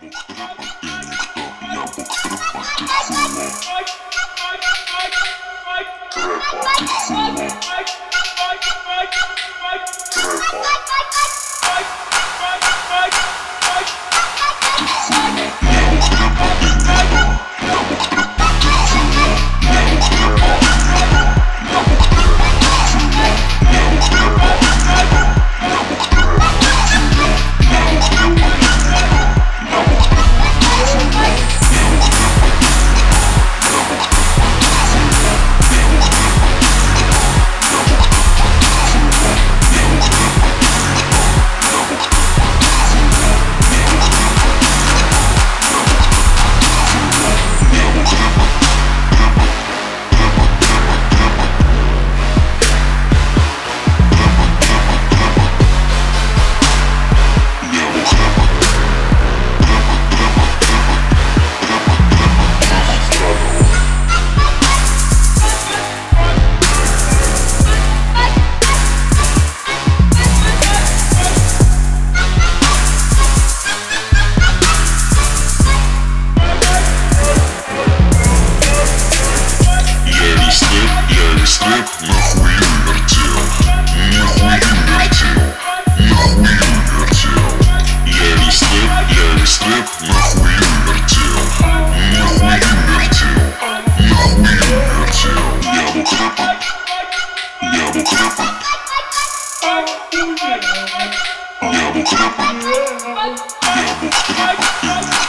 Thank you. степ, нахуй вертел Нахуй вертел, нахуй вертел Я был крэпа, я был крэпа Я был крэпа, я был крэпа